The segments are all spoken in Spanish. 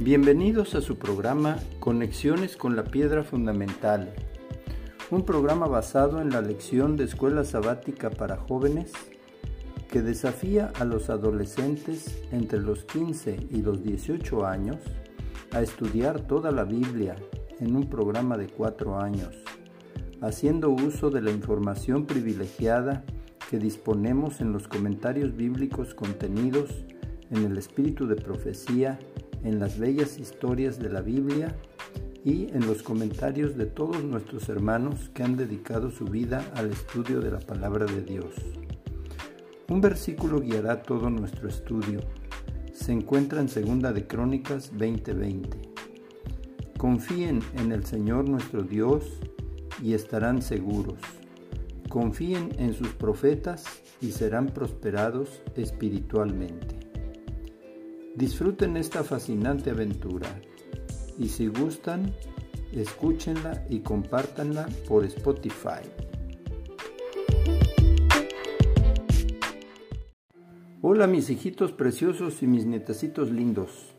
Bienvenidos a su programa Conexiones con la Piedra Fundamental, un programa basado en la lección de escuela sabática para jóvenes que desafía a los adolescentes entre los 15 y los 18 años a estudiar toda la Biblia en un programa de cuatro años, haciendo uso de la información privilegiada que disponemos en los comentarios bíblicos contenidos en el espíritu de profecía, en las bellas historias de la Biblia y en los comentarios de todos nuestros hermanos que han dedicado su vida al estudio de la palabra de Dios. Un versículo guiará todo nuestro estudio. Se encuentra en 2 de Crónicas 20:20. Confíen en el Señor nuestro Dios y estarán seguros. Confíen en sus profetas y serán prosperados espiritualmente. Disfruten esta fascinante aventura y si gustan, escúchenla y compártanla por Spotify. Hola mis hijitos preciosos y mis nietecitos lindos.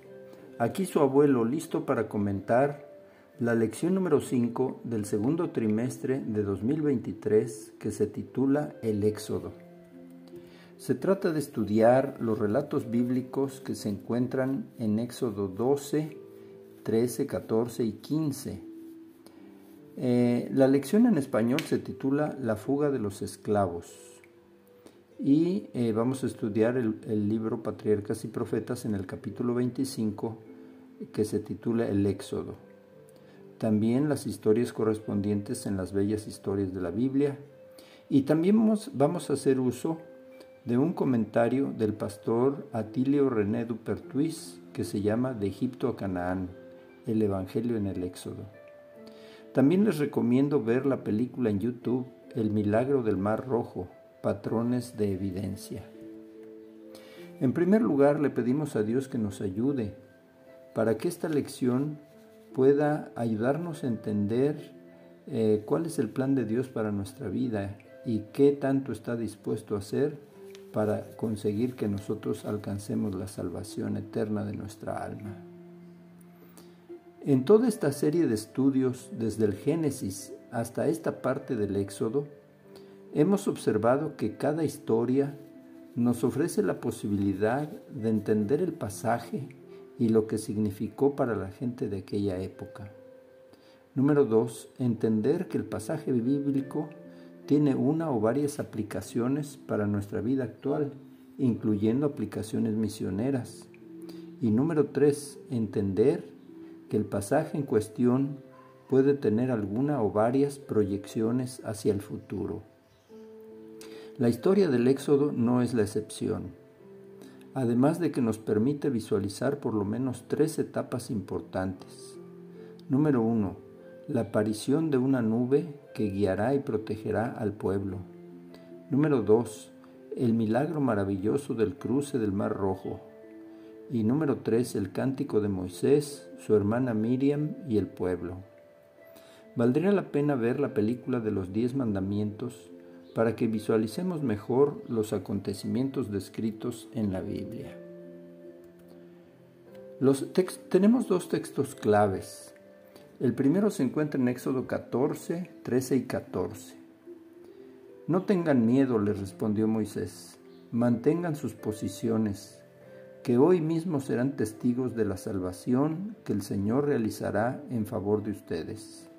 Aquí su abuelo listo para comentar la lección número 5 del segundo trimestre de 2023 que se titula El Éxodo. Se trata de estudiar los relatos bíblicos que se encuentran en Éxodo 12, 13, 14 y 15. Eh, la lección en español se titula La fuga de los esclavos y eh, vamos a estudiar el, el, libro Patriarcas y Profetas en el capítulo 25 que se titula El Éxodo. También las historias correspondientes en las bellas historias de la Biblia y también vamos, vamos a hacer uso de un comentario del pastor Atilio René Dupertuis que se llama De Egipto a Canaán, el Evangelio en el Éxodo. También les recomiendo ver la película en YouTube El Milagro del Mar Rojo, patrones de evidencia. En primer lugar, le pedimos a Dios que nos ayude para que esta lección pueda ayudarnos a entender eh, cuál es el plan de Dios para nuestra vida y qué tanto está dispuesto a hacer para conseguir que nosotros alcancemos la salvación eterna de nuestra alma. En toda esta serie de estudios, desde el Génesis hasta esta parte del Éxodo, Hemos observado que cada historia nos ofrece la posibilidad de entender el pasaje y lo que significó para la gente de aquella época. Número dos, entender que el pasaje bíblico tiene una o varias aplicaciones para nuestra vida actual, incluyendo aplicaciones misioneras. Y número tres, entender que el pasaje en cuestión puede tener alguna o varias proyecciones hacia el futuro. La historia del Éxodo no es la excepción, además de que nos permite visualizar por lo menos tres etapas importantes. Número uno, la aparición de una nube que guiará y protegerá al pueblo. Número dos, el milagro maravilloso del cruce del Mar Rojo. Y número tres, el cántico de Moisés, su hermana Miriam y el pueblo. Valdría la pena ver la película de los diez mandamientos para que visualicemos mejor los acontecimientos descritos en la Biblia. tenemos dos textos claves. El primero se encuentra en Éxodo 14, 13 y 14. No tengan miedo, les respondió Moisés, mantengan sus posiciones, que hoy mismo serán testigos de la salvación que el Señor realizará en favor de ustedes.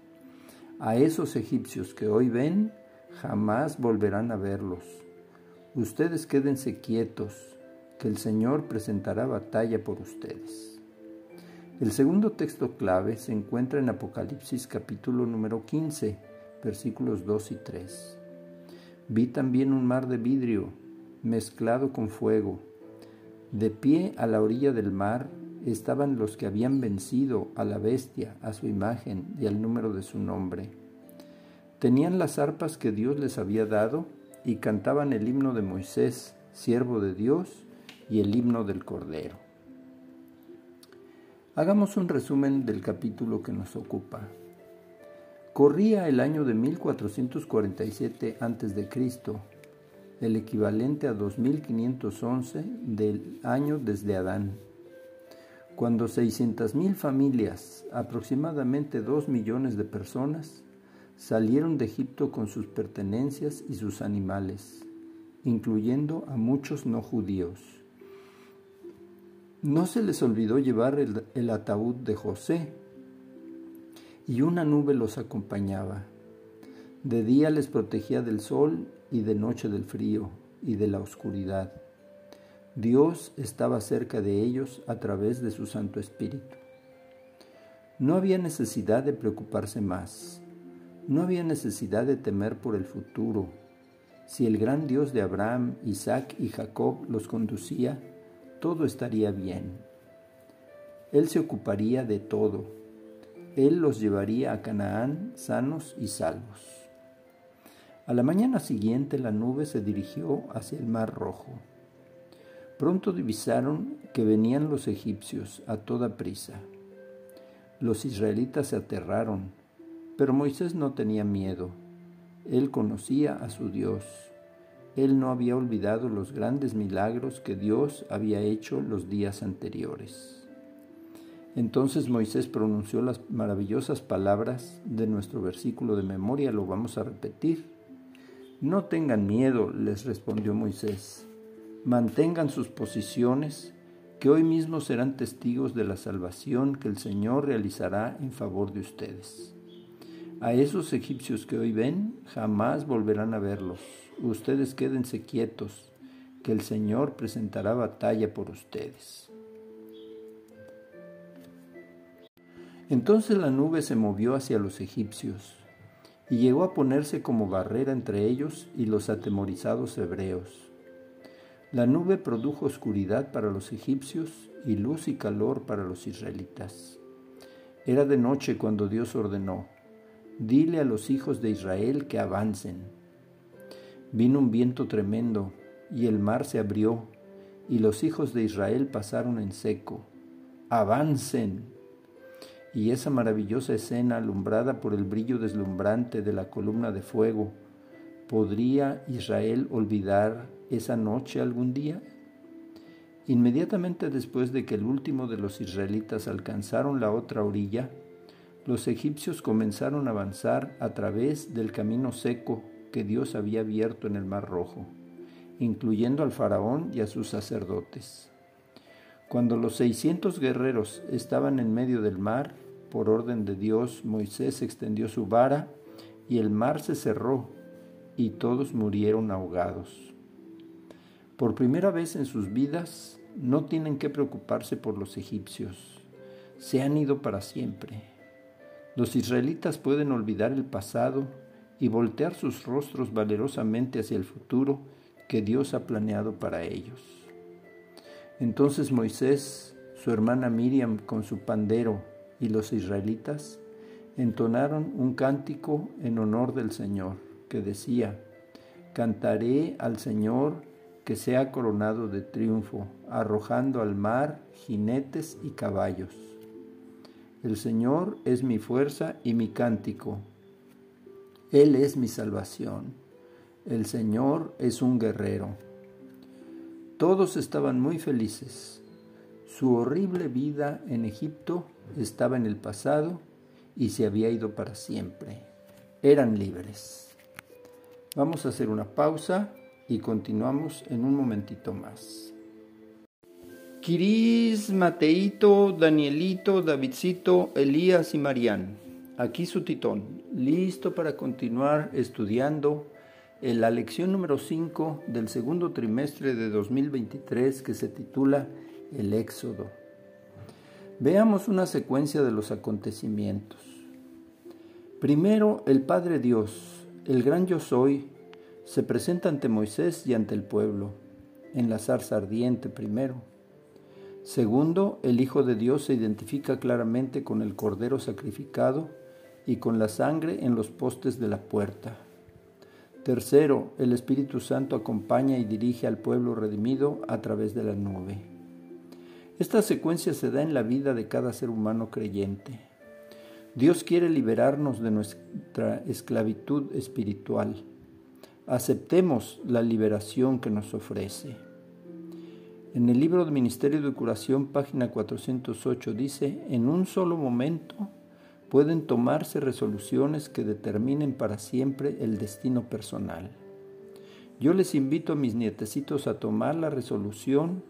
A esos egipcios que hoy ven, jamás volverán a verlos. Ustedes quédense quietos, que el Señor presentará batalla por ustedes. El segundo texto clave se encuentra en Apocalipsis capítulo número 15, versículos 2 y 3. Vi también un mar de vidrio mezclado con fuego. De pie a la orilla del mar estaban los que habían vencido a la bestia, a su imagen y al número de su nombre Tenían las arpas que Dios les había dado y cantaban el himno de Moisés, siervo de Dios, y el himno del Cordero. Hagamos un resumen del capítulo que nos ocupa. Corría el año de 1447 a.C., el equivalente a 2511 del año desde Adán, cuando 600.000 familias, aproximadamente 2 millones de personas, salieron de Egipto con sus pertenencias y sus animales, incluyendo a muchos no judíos. No se les olvidó llevar el, ataúd de José, y una nube los acompañaba. De día les protegía del sol y de noche del frío y de la oscuridad. Dios estaba cerca de ellos a través de su Santo Espíritu. No había necesidad de preocuparse más. No había necesidad de temer por el futuro. Si el gran Dios de Abraham, Isaac y Jacob los conducía, todo estaría bien. Él se ocuparía de todo. Él los llevaría a Canaán sanos y salvos. A la mañana siguiente la nube se dirigió hacia el mar rojo. Pronto divisaron que venían los egipcios a toda prisa. Los israelitas se aterraron, pero Moisés no tenía miedo. Él conocía a su Dios. Él no había olvidado los grandes milagros que Dios había hecho los días anteriores. Entonces Moisés pronunció las maravillosas palabras de nuestro versículo de memoria, lo vamos a repetir. No tengan miedo, les respondió Moisés mantengan sus posiciones, que hoy mismo serán testigos de la salvación que el Señor realizará en favor de ustedes. A esos egipcios que hoy ven, jamás volverán a verlos. Ustedes quédense quietos, que el Señor presentará batalla por ustedes. Entonces la nube se movió hacia los egipcios y llegó a ponerse como barrera entre ellos y los atemorizados hebreos. La nube produjo oscuridad para los egipcios y luz y calor para los israelitas. Era de noche cuando Dios ordenó, dile a los hijos de Israel que avancen. Vino un viento tremendo y el mar se abrió y los hijos de Israel pasaron en seco. Avancen. Y esa maravillosa escena alumbrada por el brillo deslumbrante de la columna de fuego, ¿podría Israel olvidar esa noche algún día? Inmediatamente después de que el último de los israelitas alcanzaron la otra orilla, los egipcios comenzaron a avanzar a través del camino seco que Dios había abierto en el Mar Rojo, incluyendo al faraón y a sus sacerdotes. Cuando los seiscientos guerreros estaban en medio del mar, por orden de Dios, Moisés extendió su vara y el mar se cerró y todos murieron ahogados. Por primera vez en sus vidas no tienen que preocuparse por los egipcios. Se han ido para siempre. Los israelitas pueden olvidar el pasado y voltear sus rostros valerosamente hacia el futuro que Dios ha planeado para ellos. Entonces Moisés, su hermana Miriam con su pandero y los israelitas entonaron un cántico en honor del Señor que decía, Cantaré al Señor que sea coronado de triunfo, arrojando al mar jinetes y caballos. El Señor es mi fuerza y mi cántico. Él es mi salvación. El Señor es un guerrero. Todos estaban muy felices. Su horrible vida en Egipto estaba en el pasado y se había ido para siempre. Eran libres. Vamos a hacer una pausa y continuamos en un momentito más. Kiris, Mateito, Danielito, Davidcito, Elías y Marián. Aquí su titón, listo para continuar estudiando en la lección número 5 del segundo trimestre de 2023 que se titula El Éxodo. Veamos una secuencia de los acontecimientos. Primero, el Padre Dios, el gran yo soy, se presenta ante Moisés y ante el pueblo, en la zarza ardiente primero. Segundo, el Hijo de Dios se identifica claramente con el Cordero sacrificado y con la sangre en los postes de la puerta. Tercero, el Espíritu Santo acompaña y dirige al pueblo redimido a través de la nube. Esta secuencia se da en la vida de cada ser humano creyente. Dios quiere liberarnos de nuestra esclavitud espiritual aceptemos la liberación que nos ofrece. En el libro de Ministerio de Curación, página 408, dice, en un solo momento pueden tomarse resoluciones que determinen para siempre el destino personal. Yo les invito a mis nietecitos a tomar la resolución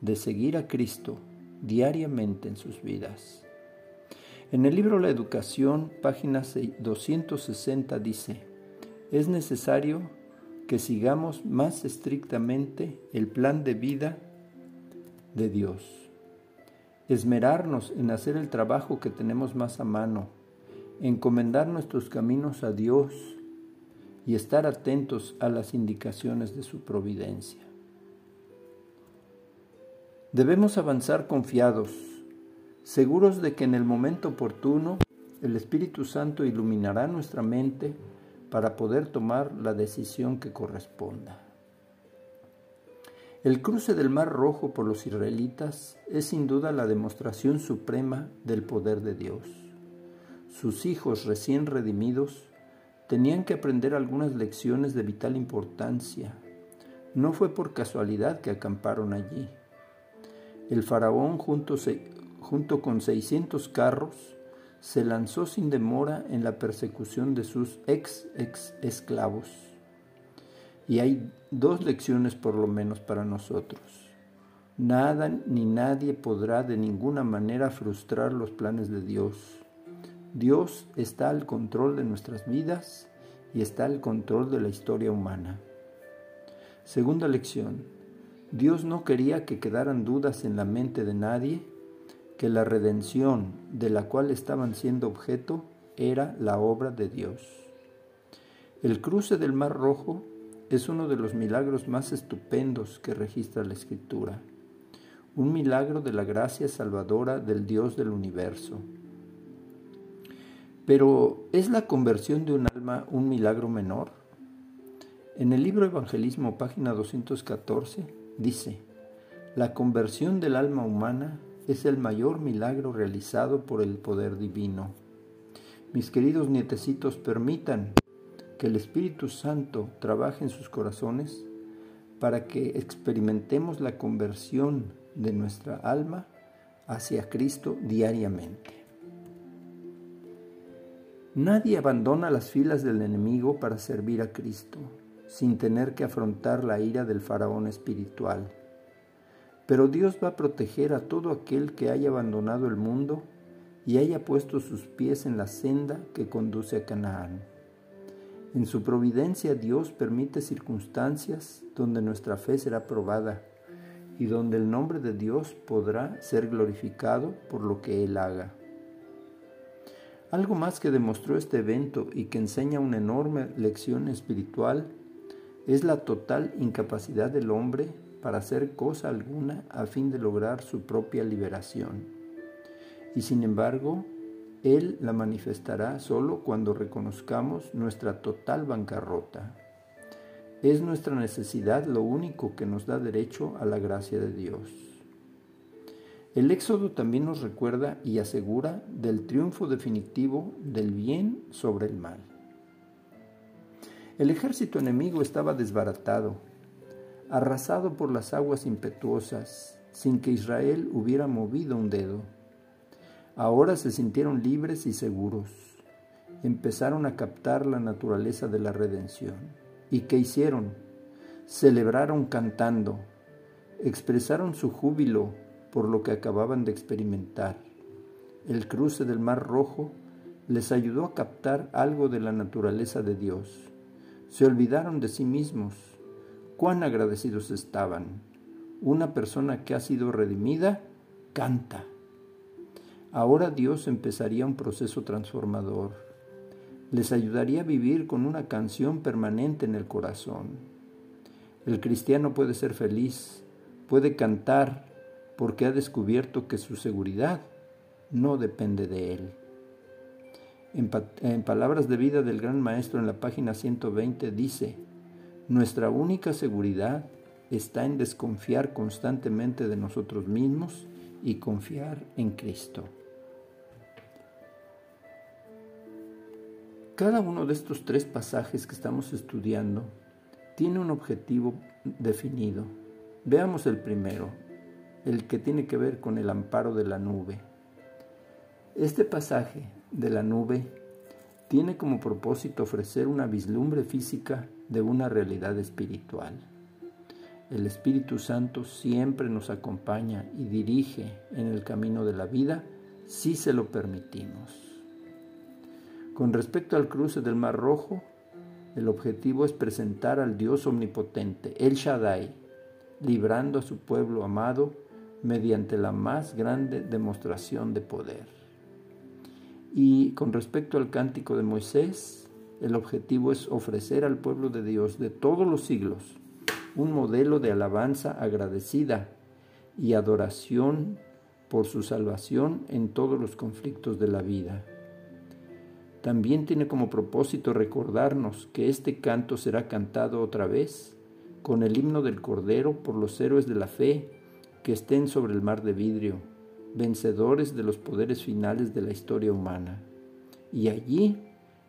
de seguir a Cristo diariamente en sus vidas. En el libro La Educación, página 260 dice, es necesario que sigamos más estrictamente el plan de vida de Dios. Esmerarnos en hacer el trabajo que tenemos más a mano, encomendar nuestros caminos a Dios y estar atentos a las indicaciones de su providencia. Debemos avanzar confiados, seguros de que en el momento oportuno el Espíritu Santo iluminará nuestra mente para poder tomar la decisión que corresponda. El cruce del Mar Rojo por los israelitas es sin duda la demostración suprema del poder de Dios. Sus hijos recién redimidos tenían que aprender algunas lecciones de vital importancia. No fue por casualidad que acamparon allí. El faraón junto, junto con 600 carros se lanzó sin demora en la persecución de sus ex, ex esclavos y hay dos lecciones por lo menos para nosotros. Nada ni nadie podrá de ninguna manera frustrar los planes de Dios. Dios está al control de nuestras vidas y está al control de la historia humana. Segunda lección. Dios no quería que quedaran dudas en la mente de nadie que la redención de la cual estaban siendo objeto era la obra de Dios. El cruce del Mar Rojo es uno de los milagros más estupendos que registra la Escritura, un milagro de la gracia salvadora del Dios del universo. Pero ¿es la conversión de un alma un milagro menor? En el libro Evangelismo, página 214, dice, la conversión del alma humana es el mayor milagro realizado por el poder divino. Mis queridos nietecitos, permitan que el Espíritu Santo trabaje en sus corazones para que experimentemos la conversión de nuestra alma hacia Cristo diariamente. Nadie abandona las filas del enemigo para servir a Cristo sin tener que afrontar la ira del faraón espiritual. Pero Dios va a proteger a todo aquel que haya abandonado el mundo y haya puesto sus pies en la senda que conduce a Canaán. En su providencia Dios permite circunstancias donde nuestra fe será probada y donde el nombre de Dios podrá ser glorificado por lo que Él haga. Algo más que demostró este evento y que enseña una enorme lección espiritual es la total incapacidad del hombre para hacer cosa alguna a fin de lograr su propia liberación. Y sin embargo, él la manifestará solo cuando reconozcamos nuestra total bancarrota. Es nuestra necesidad lo único que nos da derecho a la gracia de Dios. El Éxodo también nos recuerda y asegura del triunfo definitivo del bien sobre el mal. El ejército enemigo estaba desbaratado, arrasado por las aguas impetuosas, sin que Israel hubiera movido un dedo. Ahora se sintieron libres y seguros. Empezaron a captar la naturaleza de la redención. ¿Y qué hicieron? Celebraron cantando. Expresaron su júbilo por lo que acababan de experimentar. El cruce del Mar Rojo les ayudó a captar algo de la naturaleza de Dios. Se olvidaron de sí mismos. Cuán agradecidos estaban. Una persona que ha sido redimida canta. Ahora Dios empezaría un proceso transformador. Les ayudaría a vivir con una canción permanente en el corazón. El cristiano puede ser feliz, puede cantar, porque ha descubierto que su seguridad no depende de él. En, palabras de vida del gran maestro en la página 120 dice, nuestra única seguridad está en desconfiar constantemente de nosotros mismos y confiar en Cristo. Cada uno de estos tres pasajes que estamos estudiando tiene un objetivo definido. Veamos el primero. el que tiene que ver con el amparo de la nube. Este pasaje de la nube tiene como propósito ofrecer una vislumbre física de una realidad espiritual. El Espíritu Santo siempre nos acompaña y dirige en el camino de la vida si se lo permitimos. Con respecto al cruce del Mar Rojo, el objetivo es presentar al Dios omnipotente, el Shaddai, librando a su pueblo amado mediante la más grande demostración de poder. Y con respecto al cántico de Moisés, el objetivo es ofrecer al pueblo de Dios de todos los siglos un modelo de alabanza agradecida y adoración por su salvación en todos los conflictos de la vida. También tiene como propósito recordarnos que este canto será cantado otra vez con el himno del Cordero por los héroes de la fe que estén sobre el mar de vidrio, vencedores de los poderes finales de la historia humana. Y allí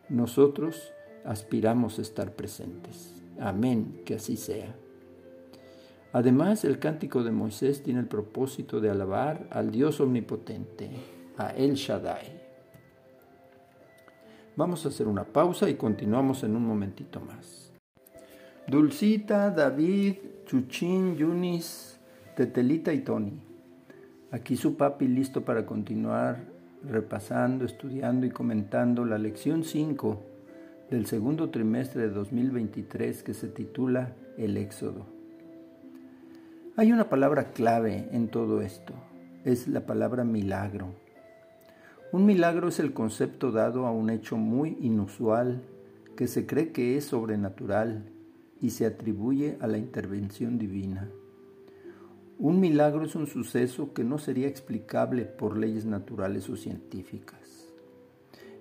nosotros aspiramos a estar presentes. Amén, que así sea. Además, el cántico de Moisés tiene el propósito de alabar al Dios omnipotente, a El Shaddai. Vamos a hacer una pausa y continuamos en un momentito más. Dulcita, David, Chuchín, Yunis, Tetelita y Tony. Aquí su papi listo para continuar repasando, estudiando y comentando la lección 5 del segundo trimestre de 2023 que se titula El Éxodo. Hay una palabra clave en todo esto, es la palabra milagro. Un milagro es el concepto dado a un hecho muy inusual que se cree que es sobrenatural y se atribuye a la intervención divina. Un milagro es un suceso que no sería explicable por leyes naturales o científicas.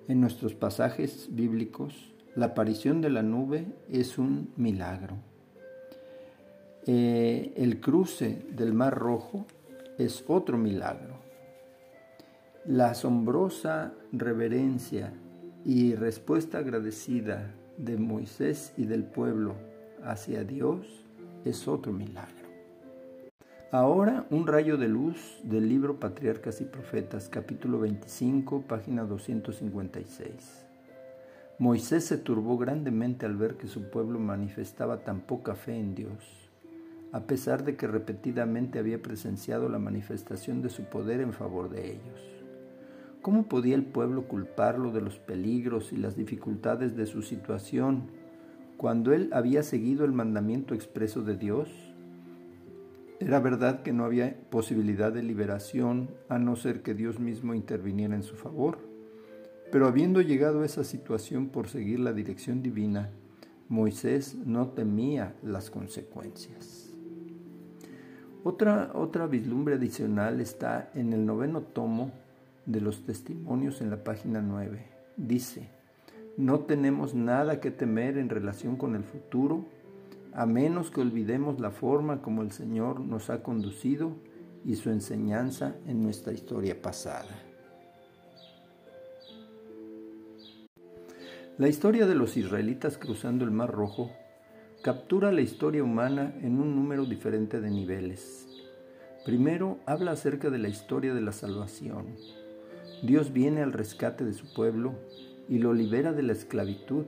En nuestros pasajes bíblicos, la aparición de la nube es un milagro. Eh, el cruce del Mar Rojo es otro milagro. La asombrosa reverencia y respuesta agradecida de Moisés y del pueblo hacia Dios es otro milagro. Ahora un rayo de luz del libro Patriarcas y Profetas, capítulo 25, página 256. Moisés se turbó grandemente al ver que su pueblo manifestaba tan poca fe en Dios a pesar de que repetidamente había presenciado la manifestación de su poder en favor de ellos. ¿Cómo podía el pueblo culparlo de los peligros y las dificultades de su situación cuando él había seguido el mandamiento expreso de Dios? Era verdad que no había posibilidad de liberación a no ser que Dios mismo interviniera en su favor. Pero habiendo llegado a esa situación por seguir la dirección divina, Moisés no temía las consecuencias. Otra, otra vislumbre adicional está en el noveno tomo de los testimonios en la página 9. Dice, no tenemos nada que temer en relación con el futuro, a menos que olvidemos la forma como el Señor nos ha conducido y su enseñanza en nuestra historia pasada. La historia de los israelitas cruzando el Mar Rojo captura la historia humana en un número diferente de niveles. Primero, habla acerca de la historia de la salvación. Dios viene al rescate de su pueblo y lo libera de la esclavitud.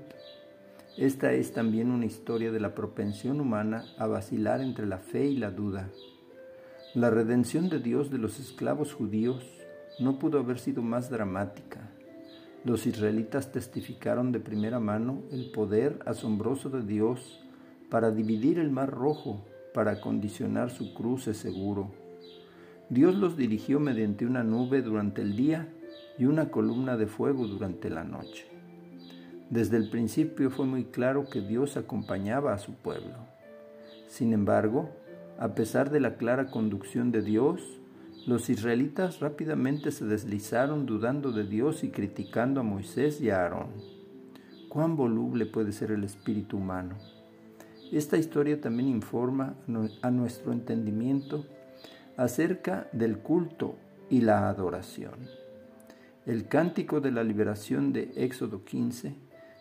Esta es también una historia de la propensión humana a vacilar entre la fe y la duda. La redención de Dios de los esclavos judíos no pudo haber sido más dramática. Los israelitas testificaron de primera mano el poder asombroso de Dios para dividir el mar rojo, para condicionar su cruce seguro. Dios los dirigió mediante una nube durante el día y una columna de fuego durante la noche. Desde el principio fue muy claro que Dios acompañaba a su pueblo. Sin embargo, a pesar de la clara conducción de Dios, los israelitas rápidamente se deslizaron dudando de Dios y criticando a Moisés y a Aarón. ¿Cuán voluble puede ser el espíritu humano? Esta historia también informa a nuestro entendimiento acerca del culto y la adoración. El cántico de la liberación de Éxodo 15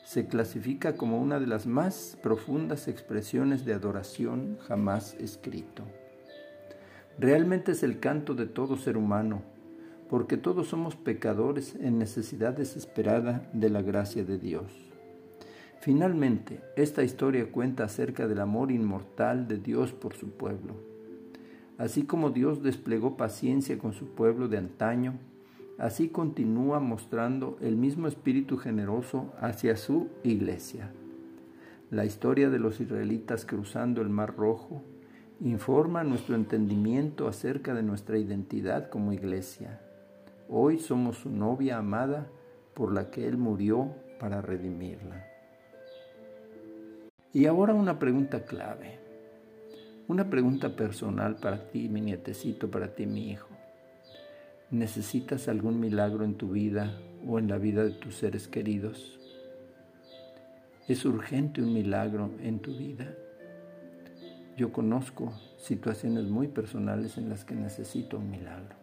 se clasifica como una de las más profundas expresiones de adoración jamás escrito. Realmente es el canto de todo ser humano, porque todos somos pecadores en necesidad desesperada de la gracia de Dios. Finalmente, esta historia cuenta acerca del amor inmortal de Dios por su pueblo. Así como Dios desplegó paciencia con su pueblo de antaño, así continúa mostrando el mismo espíritu generoso hacia su iglesia. La historia de los israelitas cruzando el Mar Rojo informa nuestro entendimiento acerca de nuestra identidad como iglesia. Hoy somos su novia amada por la que Él murió para redimirla. Y ahora una pregunta clave, una pregunta personal para ti, mi nietecito, para ti, mi hijo. ¿Necesitas algún milagro en tu vida o en la vida de tus seres queridos? ¿Es urgente un milagro en tu vida? Yo conozco situaciones muy personales en las que necesito un milagro.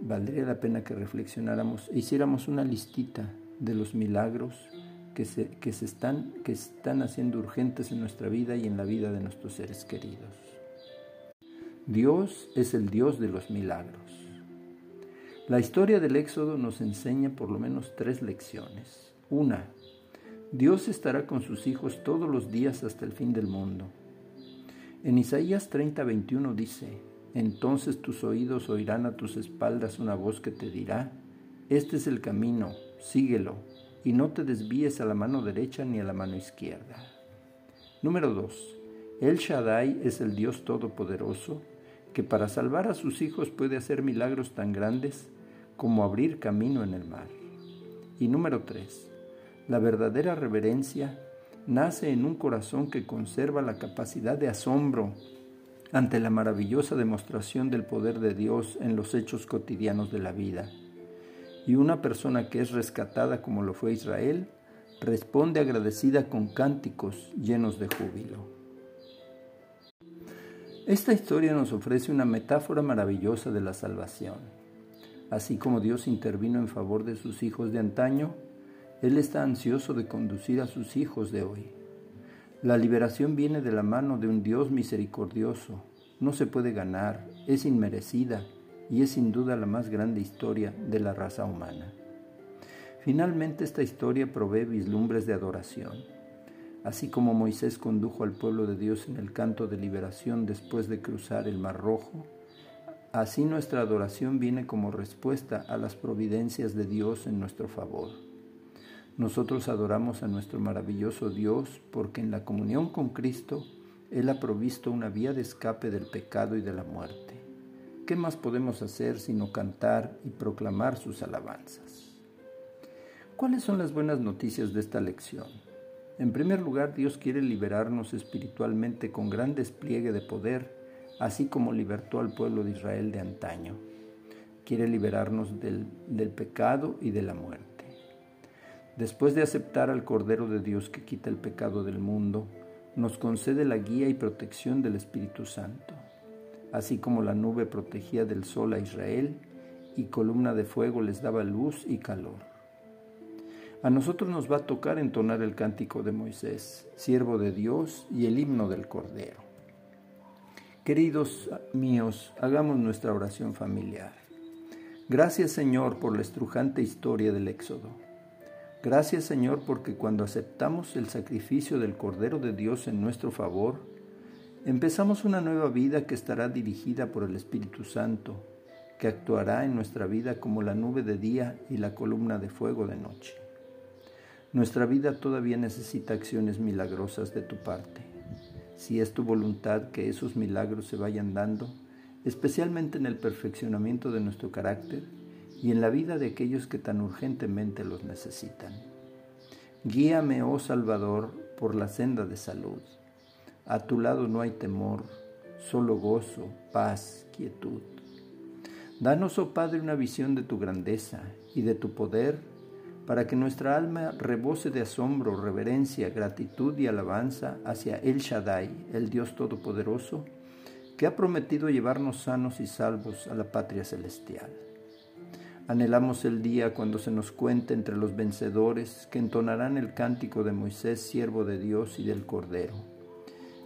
Valdría la pena que reflexionáramos e hiciéramos una listita de los milagros que se, que se están, que están haciendo urgentes en nuestra vida y en la vida de nuestros seres queridos. Dios es el Dios de los milagros. La historia del Éxodo nos enseña por lo menos tres lecciones. Una, Dios estará con sus hijos todos los días hasta el fin del mundo. En Isaías 30, 21 dice, Entonces tus oídos oirán a tus espaldas una voz que te dirá, Este es el camino, síguelo, y no te desvíes a la mano derecha ni a la mano izquierda. Número 2. El Shaddai es el Dios Todopoderoso que para salvar a sus hijos puede hacer milagros tan grandes como abrir camino en el mar. Y número 3. La verdadera reverencia nace en un corazón que conserva la capacidad de asombro ante la maravillosa demostración del poder de Dios en los hechos cotidianos de la vida. Y una persona que es rescatada como lo fue Israel, responde agradecida con cánticos llenos de júbilo. Esta historia nos ofrece una metáfora maravillosa de la salvación. Así como Dios intervino en favor de sus hijos de antaño, Él está ansioso de conducir a sus hijos de hoy. La liberación viene de la mano de un Dios misericordioso. No se puede ganar, es inmerecida y es sin duda la más grande historia de la raza humana. Finalmente esta historia provee vislumbres de adoración. Así como Moisés condujo al pueblo de Dios en el canto de liberación después de cruzar el Mar Rojo, Así nuestra adoración viene como respuesta a las providencias de Dios en nuestro favor. Nosotros adoramos a nuestro maravilloso Dios porque en la comunión con Cristo Él ha provisto una vía de escape del pecado y de la muerte. ¿Qué más podemos hacer sino cantar y proclamar sus alabanzas? ¿Cuáles son las buenas noticias de esta lección? En primer lugar, Dios quiere liberarnos espiritualmente con gran despliegue de poder así como libertó al pueblo de Israel de antaño. Quiere liberarnos del, pecado y de la muerte. Después de aceptar al Cordero de Dios que quita el pecado del mundo, nos concede la guía y protección del Espíritu Santo, así como la nube protegía del sol a Israel y columna de fuego les daba luz y calor. A nosotros nos va a tocar entonar el cántico de Moisés, siervo de Dios, y el himno del Cordero. Queridos míos, hagamos nuestra oración familiar. Gracias Señor por la estrujante historia del Éxodo. Gracias Señor porque cuando aceptamos el sacrificio del Cordero de Dios en nuestro favor, empezamos una nueva vida que estará dirigida por el Espíritu Santo, que actuará en nuestra vida como la nube de día y la columna de fuego de noche. Nuestra vida todavía necesita acciones milagrosas de tu parte si es tu voluntad que esos milagros se vayan dando, especialmente en el perfeccionamiento de nuestro carácter y en la vida de aquellos que tan urgentemente los necesitan. Guíame, oh Salvador, por la senda de salud. A tu lado no hay temor, solo gozo, paz, quietud. Danos, oh Padre, una visión de tu grandeza y de tu poder para que nuestra alma rebose de asombro, reverencia, gratitud y alabanza hacia El Shaddai, el Dios Todopoderoso, que ha prometido llevarnos sanos y salvos a la patria celestial. Anhelamos el día cuando se nos cuente entre los vencedores que entonarán el cántico de Moisés, siervo de Dios y del Cordero,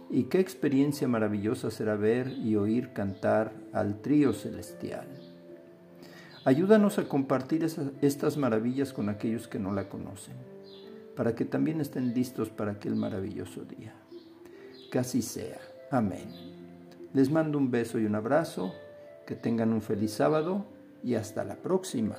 y qué experiencia maravillosa será ver y oír cantar al trío celestial. Ayúdanos a compartir estas maravillas con aquellos que no la conocen, para que también estén listos para aquel maravilloso día. Que así sea. Amén. Les mando un beso y un abrazo, que tengan un feliz sábado y hasta la próxima.